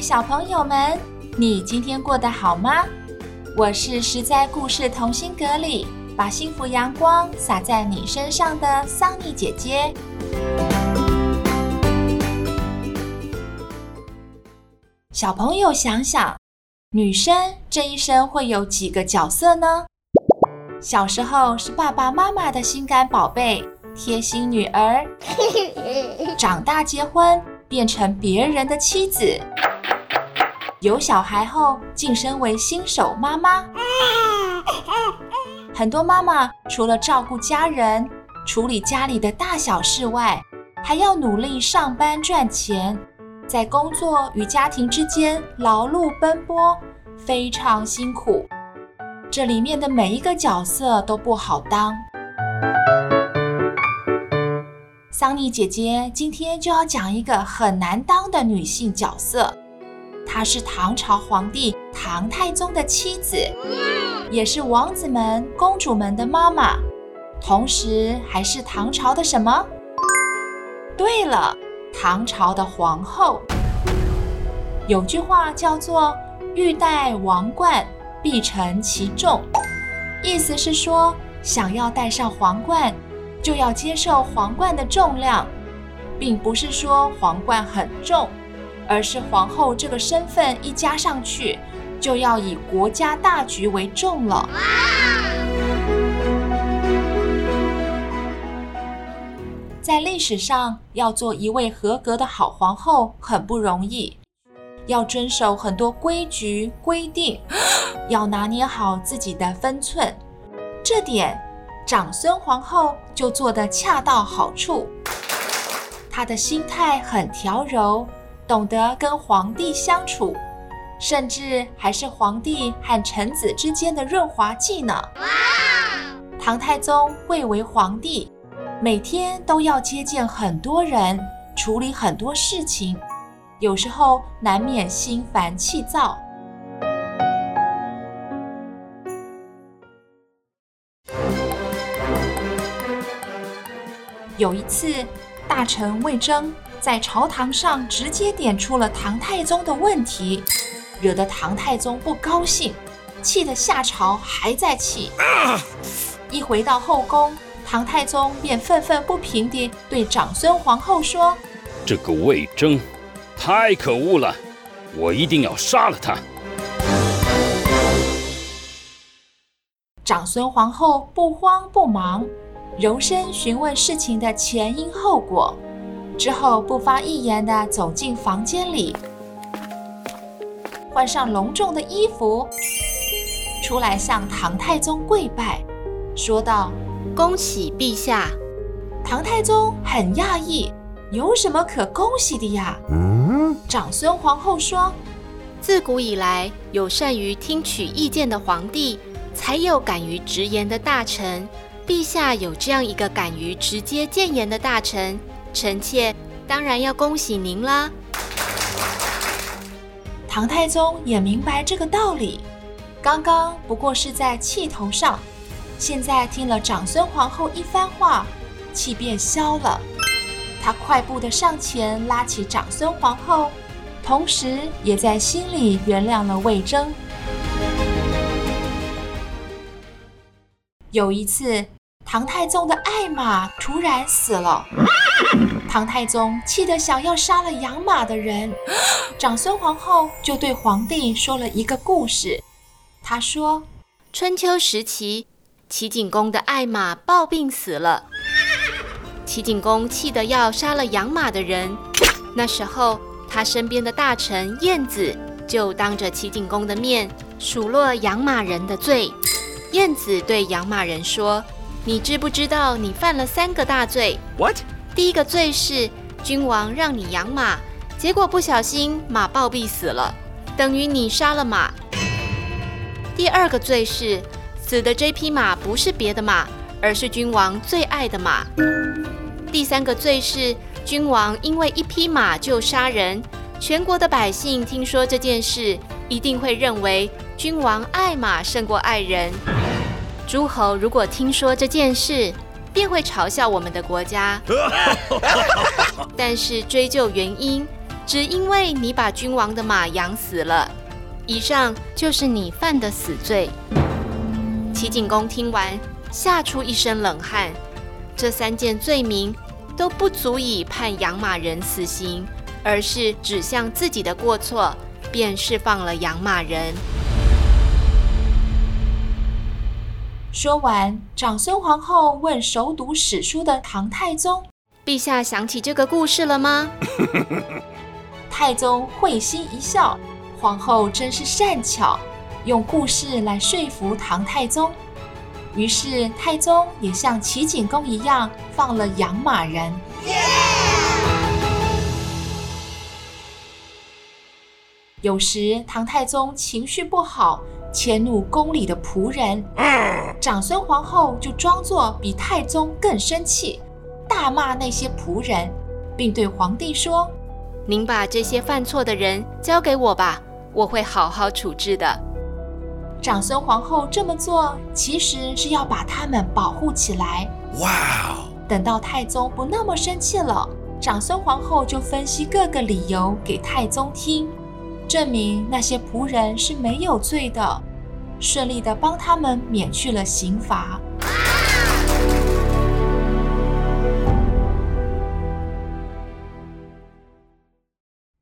小朋友们，你今天过得好吗？我是实在故事同心阁里把幸福阳光洒在你身上的桑尼姐姐。小朋友想想，女生这一生会有几个角色呢？小时候是爸爸妈妈的心肝宝贝、贴心女儿，长大结婚。变成别人的妻子，有小孩后晋升为新手妈妈。很多妈妈除了照顾家人、处理家里的大小事外，还要努力上班赚钱，在工作与家庭之间劳碌奔波，非常辛苦。这里面的每一个角色都不好当。桑尼姐姐今天就要讲一个很难当的女性角色，她是唐朝皇帝唐太宗的妻子，也是王子们、公主们的妈妈，同时还是唐朝的什么？对了，唐朝的皇后。有句话叫做“欲戴王冠，必承其重”，意思是说，想要戴上皇冠。就要接受皇冠的重量，并不是说皇冠很重，而是皇后这个身份一加上去，就要以国家大局为重了。在历史上，要做一位合格的好皇后很不容易，要遵守很多规矩规定，要拿捏好自己的分寸，这点。长孙皇后就做得恰到好处，她的心态很调柔，懂得跟皇帝相处，甚至还是皇帝和臣子之间的润滑剂呢。唐太宗贵为皇帝，每天都要接见很多人，处理很多事情，有时候难免心烦气躁。有一次，大臣魏征在朝堂上直接点出了唐太宗的问题，惹得唐太宗不高兴，气得下朝还在气。一回到后宫，唐太宗便愤愤不平地对长孙皇后说：“这个魏征太可恶了，我一定要杀了他。”长孙皇后不慌不忙。柔声询问事情的前因后果，之后不发一言地走进房间里，换上隆重的衣服，出来向唐太宗跪拜，说道：“恭喜陛下。”唐太宗很讶异，有什么可恭喜的呀？长孙皇后说：“自古以来，有善于听取意见的皇帝，才有敢于直言的大臣。”陛下有这样一个敢于直接谏言的大臣，臣妾当然要恭喜您啦。唐太宗也明白这个道理，刚刚不过是在气头上，现在听了长孙皇后一番话，气便消了。他快步的上前拉起长孙皇后，同时也在心里原谅了魏征。有一次。唐太宗的爱马突然死了，唐太宗气得想要杀了养马的人。长孙皇后就对皇帝说了一个故事。她说：“春秋时期，齐景公的爱马暴病死了，齐景公气得要杀了养马的人。那时候，他身边的大臣晏子就当着齐景公的面数落养马人的罪。晏子对养马人说。”你知不知道你犯了三个大罪？What？第一个罪是君王让你养马，结果不小心马暴毙死了，等于你杀了马。第二个罪是，死的这匹马不是别的马，而是君王最爱的马。第三个罪是，君王因为一匹马就杀人，全国的百姓听说这件事，一定会认为君王爱马胜过爱人。诸侯如果听说这件事，便会嘲笑我们的国家。但是追究原因，只因为你把君王的马养死了。以上就是你犯的死罪。齐景公听完，吓出一身冷汗。这三件罪名都不足以判养马人死刑，而是指向自己的过错，便释放了养马人。说完，长孙皇后问熟读史书的唐太宗：“陛下想起这个故事了吗？” 太宗会心一笑。皇后真是善巧，用故事来说服唐太宗。于是太宗也像齐景公一样放了养马人。有时唐太宗情绪不好，迁怒宫里的仆人，长孙皇后就装作比太宗更生气，大骂那些仆人，并对皇帝说：“您把这些犯错的人交给我吧。”我会好好处置的。长孙皇后这么做，其实是要把他们保护起来。哇哦！等到太宗不那么生气了，长孙皇后就分析各个理由给太宗听，证明那些仆人是没有罪的，顺利的帮他们免去了刑罚。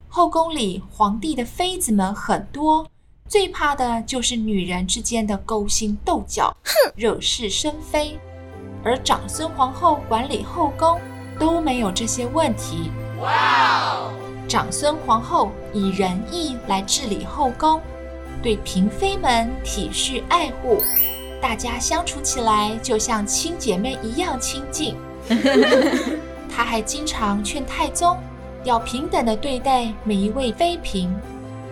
后宫里，皇帝的妃子们很多，最怕的就是女人之间的勾心斗角，惹是生非。而长孙皇后管理后宫，都没有这些问题。哇！长孙皇后以仁义来治理后宫，对嫔妃们体恤爱护，大家相处起来就像亲姐妹一样亲近。他还经常劝太宗。要平等的对待每一位妃嫔。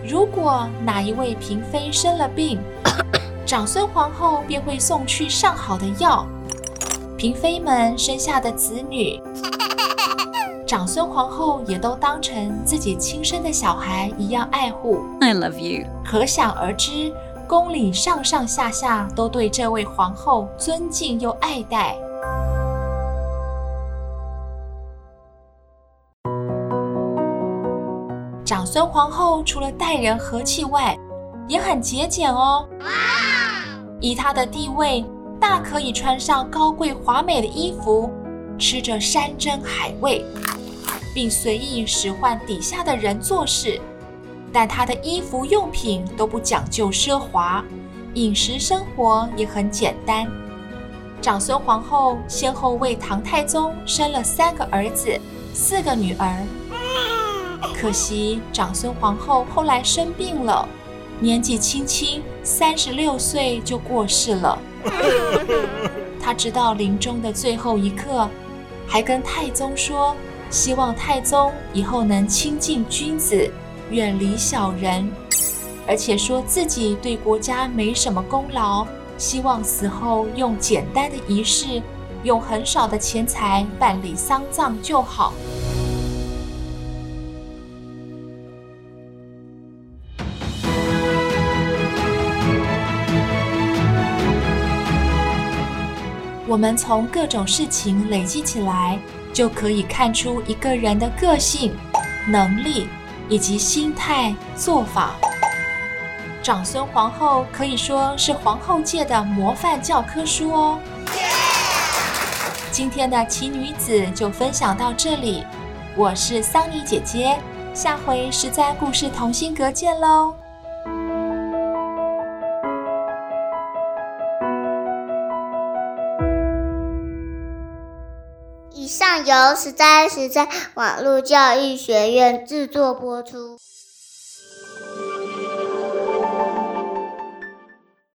如果哪一位嫔妃生了病，长孙皇后便会送去上好的药。嫔妃们生下的子女，长孙皇后也都当成自己亲生的小孩一样爱护。I love you。可想而知，宫里上上下下都对这位皇后尊敬又爱戴。长孙皇后除了待人和气外，也很节俭哦。以她的地位，大可以穿上高贵华美的衣服，吃着山珍海味，并随意使唤底下的人做事。但他的衣服用品都不讲究奢华，饮食生活也很简单。长孙皇后先后为唐太宗生了三个儿子，四个女儿。可惜长孙皇后后来生病了，年纪轻轻三十六岁就过世了。她直到临终的最后一刻，还跟太宗说，希望太宗以后能亲近君子，远离小人，而且说自己对国家没什么功劳，希望死后用简单的仪式，用很少的钱财办理丧葬就好。我们从各种事情累积起来，就可以看出一个人的个性、能力以及心态、做法。长孙皇后可以说是皇后界的模范教科书哦。今天的奇女子就分享到这里，我是桑尼姐姐，下回实在故事同心阁见喽。由十三十三网络教育学院制作播出。